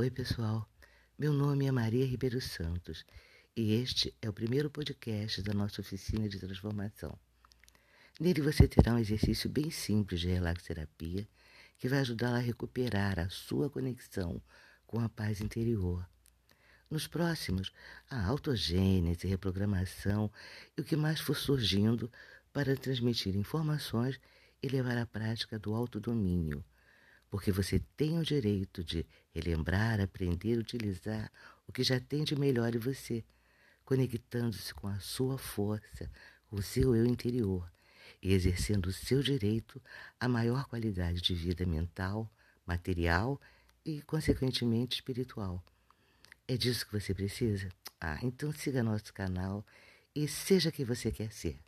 Oi, pessoal. Meu nome é Maria Ribeiro Santos e este é o primeiro podcast da nossa oficina de transformação. Nele você terá um exercício bem simples de relaxoterapia que vai ajudá-la a recuperar a sua conexão com a paz interior. Nos próximos, a autogênese, reprogramação e o que mais for surgindo para transmitir informações e levar à prática do autodomínio porque você tem o direito de relembrar, aprender, utilizar o que já tem de melhor em você, conectando-se com a sua força, com o seu eu interior e exercendo o seu direito à maior qualidade de vida mental, material e, consequentemente, espiritual. É disso que você precisa? Ah, então siga nosso canal e seja quem você quer ser.